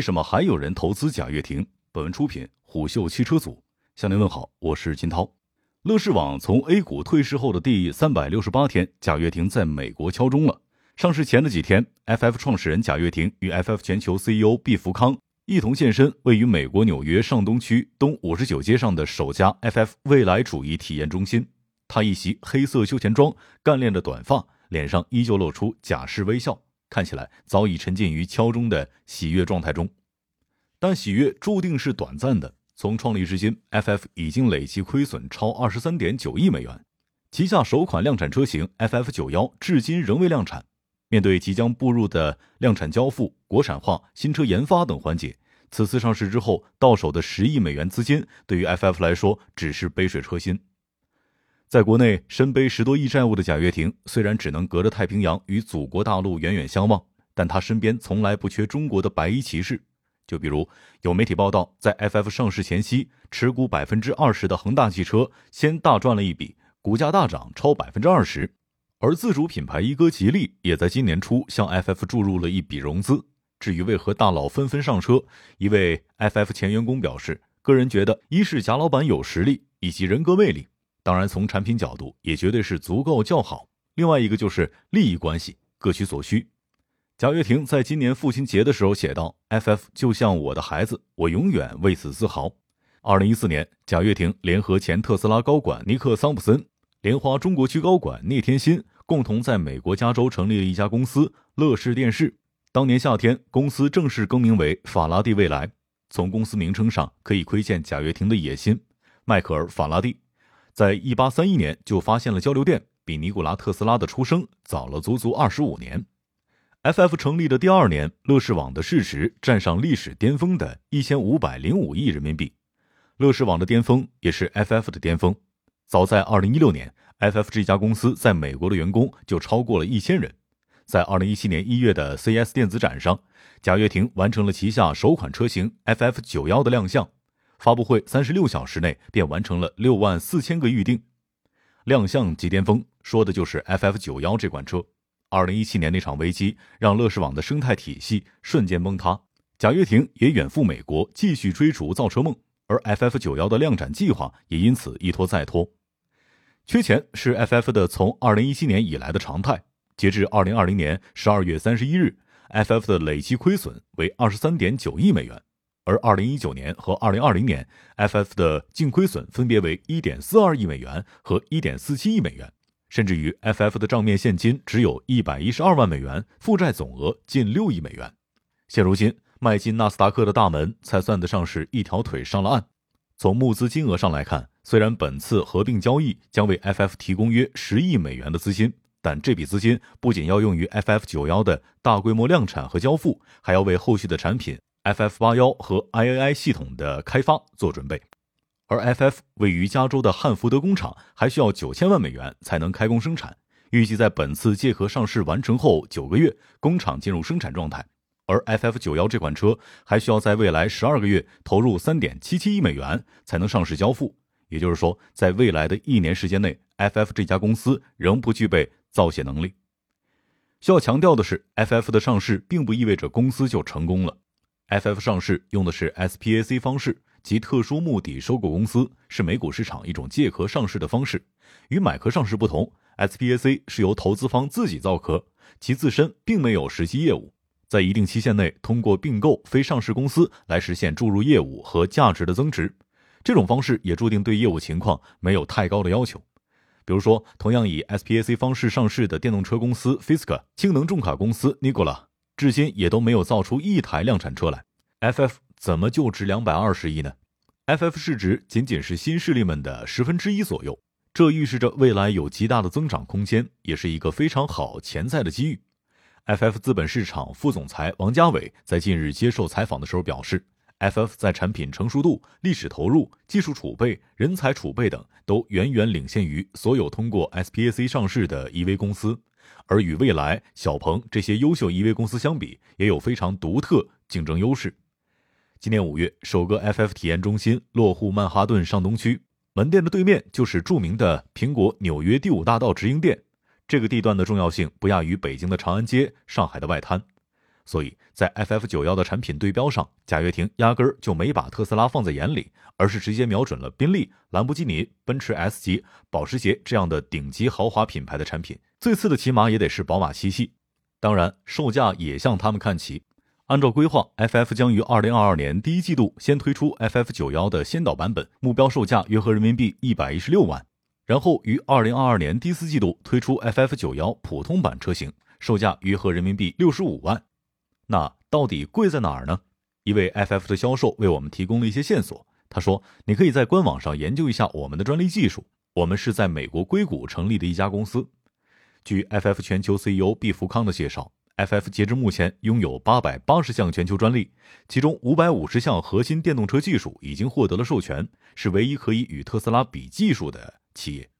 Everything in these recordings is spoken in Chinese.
为什么还有人投资贾跃亭？本文出品虎嗅汽车组。向您问好，我是金涛。乐视网从 A 股退市后的第三百六十八天，贾跃亭在美国敲钟了。上市前的几天，FF 创始人贾跃亭与 FF 全球 CEO 毕福康一同现身位于美国纽约上东区东五十九街上的首家 FF 未来主义体验中心。他一袭黑色休闲装，干练的短发，脸上依旧露出贾氏微笑。看起来早已沉浸于敲钟的喜悦状态中，但喜悦注定是短暂的。从创立至今，FF 已经累计亏损超二十三点九亿美元，旗下首款量产车型 FF 九幺至今仍未量产。面对即将步入的量产交付、国产化、新车研发等环节，此次上市之后到手的十亿美元资金，对于 FF 来说只是杯水车薪。在国内身背十多亿债务的贾跃亭，虽然只能隔着太平洋与祖国大陆远远相望，但他身边从来不缺中国的白衣骑士。就比如有媒体报道，在 FF 上市前夕，持股百分之二十的恒大汽车先大赚了一笔，股价大涨超百分之二十。而自主品牌一哥吉利也在今年初向 FF 注入了一笔融资。至于为何大佬纷纷上车，一位 FF 前员工表示，个人觉得一是贾老板有实力以及人格魅力。当然，从产品角度也绝对是足够较好。另外一个就是利益关系，各取所需。贾跃亭在今年父亲节的时候写道：“FF 就像我的孩子，我永远为此自豪。”二零一四年，贾跃亭联合前特斯拉高管尼克桑普森、莲花中国区高管聂天心，共同在美国加州成立了一家公司——乐视电视。当年夏天，公司正式更名为法拉第未来。从公司名称上可以窥见贾跃亭的野心。迈克尔·法拉第。在一八三一年就发现了交流电，比尼古拉特斯拉的出生早了足足二十五年。FF 成立的第二年，乐视网的市值站上历史巅峰的一千五百零五亿人民币。乐视网的巅峰也是 FF 的巅峰。早在二零一六年，FF 这家公司在美国的员工就超过了一千人。在二零一七年一月的 CS 电子展上，贾跃亭完成了旗下首款车型 FF 九幺的亮相。发布会三十六小时内便完成了六万四千个预定，亮相即巅峰，说的就是 FF 九幺这款车。二零一七年那场危机让乐视网的生态体系瞬间崩塌，贾跃亭也远赴美国继续追逐造车梦，而 FF 九幺的量产计划也因此一拖再拖。缺钱是 FF 的从二零一七年以来的常态，截至二零二零年十二月三十一日，FF 的累计亏损为二十三点九亿美元。而二零一九年和二零二零年，FF 的净亏损分别为一点四二亿美元和一点四七亿美元，甚至于 FF 的账面现金只有一百一十二万美元，负债总额近六亿美元。现如今，迈进纳斯达克的大门才算得上是一条腿上了岸。从募资金额上来看，虽然本次合并交易将为 FF 提供约十亿美元的资金，但这笔资金不仅要用于 FF 九幺的大规模量产和交付，还要为后续的产品。FF 八幺和 IAI 系统的开发做准备，而 FF 位于加州的汉福德工厂还需要九千万美元才能开工生产。预计在本次借壳上市完成后九个月，工厂进入生产状态。而 FF 九幺这款车还需要在未来十二个月投入三点七七亿美元才能上市交付。也就是说，在未来的一年时间内，FF 这家公司仍不具备造血能力。需要强调的是，FF 的上市并不意味着公司就成功了。FF 上市用的是 SPAC 方式，即特殊目的收购公司，是美股市场一种借壳上市的方式。与买壳上市不同，SPAC 是由投资方自己造壳，其自身并没有实际业务，在一定期限内通过并购非上市公司来实现注入业务和价值的增值。这种方式也注定对业务情况没有太高的要求。比如说，同样以 SPAC 方式上市的电动车公司 Fisker、氢能重卡公司 Nikola。至今也都没有造出一台量产车来，FF 怎么就值两百二十亿呢？FF 市值仅仅是新势力们的十分之一左右，这预示着未来有极大的增长空间，也是一个非常好潜在的机遇。FF 资本市场副总裁王家伟在近日接受采访的时候表示，FF 在产品成熟度、历史投入、技术储备、人才储备等都远远领先于所有通过 SPAC 上市的 EV 公司。而与蔚来、小鹏这些优秀 EV 公司相比，也有非常独特竞争优势。今年五月，首个 FF 体验中心落户曼哈顿上东区，门店的对面就是著名的苹果纽约第五大道直营店。这个地段的重要性不亚于北京的长安街、上海的外滩。所以在 FF 九幺的产品对标上，贾跃亭压根儿就没把特斯拉放在眼里，而是直接瞄准了宾利、兰博基尼、奔驰 S 级、保时捷这样的顶级豪华品牌的产品。最次的起码也得是宝马七系，当然售价也向他们看齐。按照规划，FF 将于二零二二年第一季度先推出 FF 九幺的先导版本，目标售价约合人民币一百一十六万，然后于二零二二年第四季度推出 FF 九幺普通版车型，售价约合人民币六十五万。那到底贵在哪儿呢？一位 FF 的销售为我们提供了一些线索。他说：“你可以在官网上研究一下我们的专利技术。我们是在美国硅谷成立的一家公司。”据 FF 全球 CEO 毕福康的介绍，FF 截至目前拥有八百八十项全球专利，其中五百五十项核心电动车技术已经获得了授权，是唯一可以与特斯拉比技术的企业。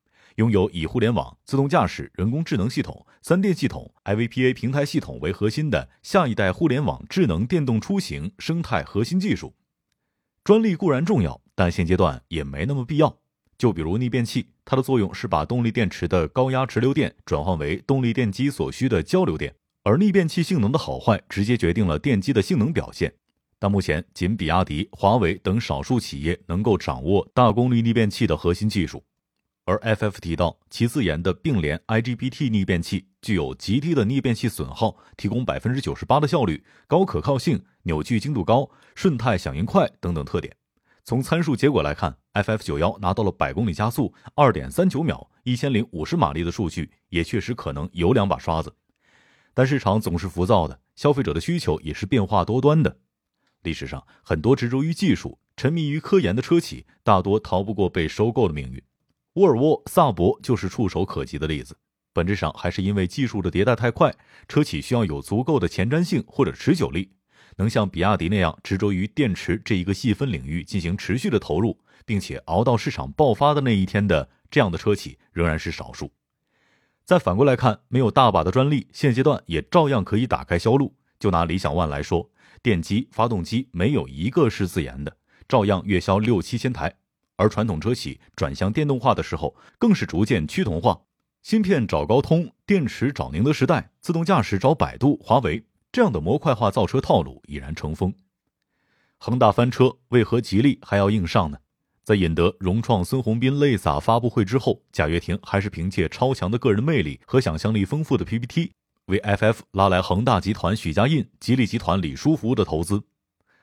拥有以互联网、自动驾驶、人工智能系统、三电系统、IVPA 平台系统为核心的下一代互联网智能电动出行生态核心技术。专利固然重要，但现阶段也没那么必要。就比如逆变器，它的作用是把动力电池的高压直流电转换为动力电机所需的交流电，而逆变器性能的好坏直接决定了电机的性能表现。但目前仅比亚迪、华为等少数企业能够掌握大功率逆变器的核心技术。而 FF 提到，其自研的并联 IGBT 逆变器具有极低的逆变器损耗，提供百分之九十八的效率、高可靠性、扭矩精度高、瞬态响应快等等特点。从参数结果来看，FF 九幺拿到了百公里加速二点三九秒、一千零五十马力的数据，也确实可能有两把刷子。但市场总是浮躁的，消费者的需求也是变化多端的。历史上，很多执着于技术、沉迷于科研的车企，大多逃不过被收购的命运。沃尔沃、萨博就是触手可及的例子。本质上还是因为技术的迭代太快，车企需要有足够的前瞻性或者持久力，能像比亚迪那样执着于电池这一个细分领域进行持续的投入，并且熬到市场爆发的那一天的这样的车企仍然是少数。再反过来看，没有大把的专利，现阶段也照样可以打开销路。就拿理想 ONE 来说，电机、发动机没有一个是自研的，照样月销六七千台。而传统车企转向电动化的时候，更是逐渐趋同化。芯片找高通，电池找宁德时代，自动驾驶找百度、华为，这样的模块化造车套路已然成风。恒大翻车，为何吉利还要硬上呢？在引得融创孙宏斌泪洒发布会之后，贾跃亭还是凭借超强的个人魅力和想象力丰富的 PPT，为 FF 拉来恒大集团许家印、吉利集团李书福的投资。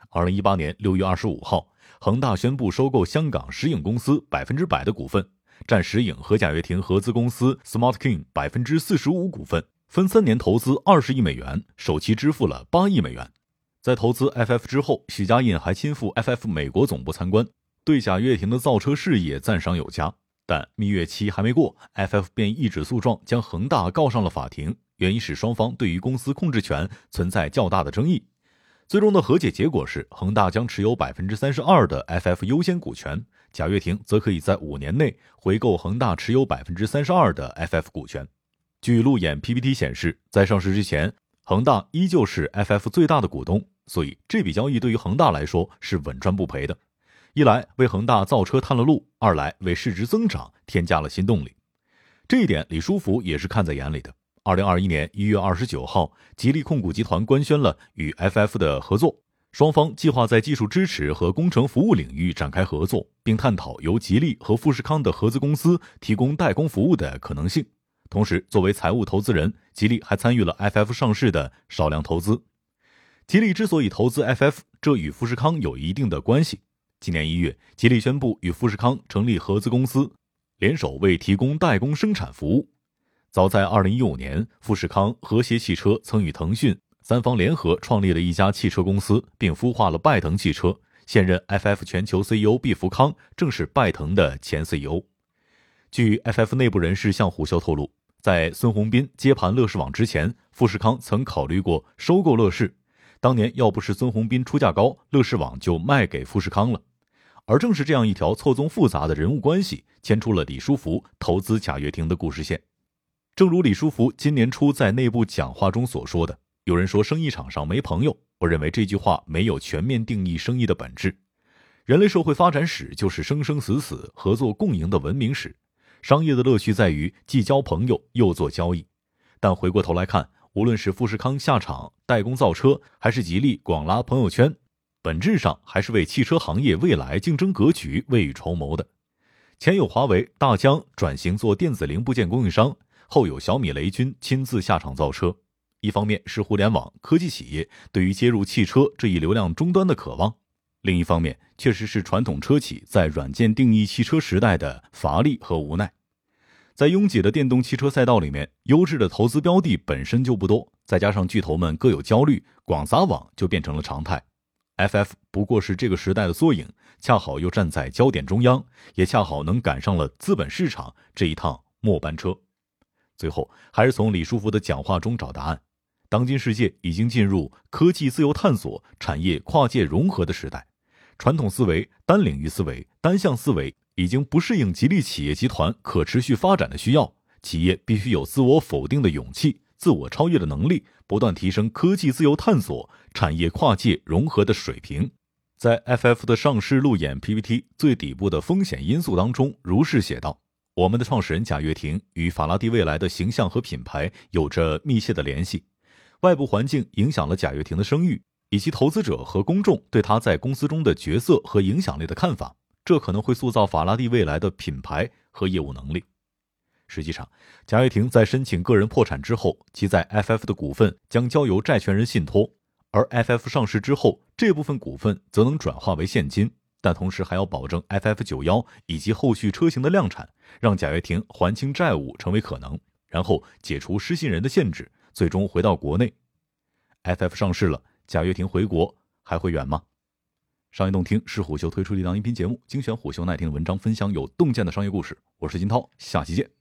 二零一八年六月二十五号。恒大宣布收购香港石影公司百分之百的股份，占石影和贾跃亭合资公司 Smart King 百分之四十五股份，分三年投资二十亿美元，首期支付了八亿美元。在投资 FF 之后，许家印还亲赴 FF 美国总部参观，对贾跃亭的造车事业赞赏有加。但蜜月期还没过，FF 便一纸诉状将恒大告上了法庭，原因是双方对于公司控制权存在较大的争议。最终的和解结果是，恒大将持有百分之三十二的 FF 优先股权，贾跃亭则可以在五年内回购恒大持有百分之三十二的 FF 股权。据路演 PPT 显示，在上市之前，恒大依旧是 FF 最大的股东，所以这笔交易对于恒大来说是稳赚不赔的。一来为恒大造车探了路，二来为市值增长添加了新动力。这一点，李书福也是看在眼里的。二零二一年一月二十九号，吉利控股集团官宣了与 FF 的合作，双方计划在技术支持和工程服务领域展开合作，并探讨由吉利和富士康的合资公司提供代工服务的可能性。同时，作为财务投资人，吉利还参与了 FF 上市的少量投资。吉利之所以投资 FF，这与富士康有一定的关系。今年一月，吉利宣布与富士康成立合资公司，联手为提供代工生产服务。早在二零一五年，富士康、和谐汽车曾与腾讯三方联合创立了一家汽车公司，并孵化了拜腾汽车。现任 FF 全球 CEO 毕福康正是拜腾的前 CEO。据 FF 内部人士向虎嗅透露，在孙宏斌接盘乐视网之前，富士康曾考虑过收购乐视。当年要不是孙宏斌出价高，乐视网就卖给富士康了。而正是这样一条错综复杂的人物关系，牵出了李书福投资贾跃亭的故事线。正如李书福今年初在内部讲话中所说的：“有人说生意场上没朋友，我认为这句话没有全面定义生意的本质。人类社会发展史就是生生死死、合作共赢的文明史。商业的乐趣在于既交朋友又做交易。但回过头来看，无论是富士康下场代工造车，还是吉利广拉朋友圈，本质上还是为汽车行业未来竞争格局未雨绸缪的。前有华为、大疆转型做电子零部件供应商，后有小米、雷军亲自下场造车。一方面是互联网科技企业对于接入汽车这一流量终端的渴望，另一方面确实是传统车企在软件定义汽车时代的乏力和无奈。在拥挤的电动汽车赛道里面，优质的投资标的本身就不多，再加上巨头们各有焦虑，广撒网就变成了常态。FF 不过是这个时代的缩影，恰好又站在焦点中央，也恰好能赶上了资本市场这一趟末班车。最后还是从李书福的讲话中找答案。当今世界已经进入科技自由探索、产业跨界融合的时代，传统思维、单领域思维、单向思维。已经不适应吉利企业集团可持续发展的需要，企业必须有自我否定的勇气、自我超越的能力，不断提升科技自由探索、产业跨界融合的水平。在 FF 的上市路演 PPT 最底部的风险因素当中，如是写道：“我们的创始人贾跃亭与法拉第未来的形象和品牌有着密切的联系，外部环境影响了贾跃亭的声誉，以及投资者和公众对他在公司中的角色和影响力的看法。”这可能会塑造法拉第未来的品牌和业务能力。实际上，贾跃亭在申请个人破产之后，其在 FF 的股份将交由债权人信托，而 FF 上市之后，这部分股份则能转化为现金，但同时还要保证 FF 九幺以及后续车型的量产，让贾跃亭还清债务成为可能，然后解除失信人的限制，最终回到国内。FF 上市了，贾跃亭回国还会远吗？商业洞听是虎嗅推出的一档音频节目，精选虎嗅耐听的文章，分享有洞见的商业故事。我是金涛，下期见。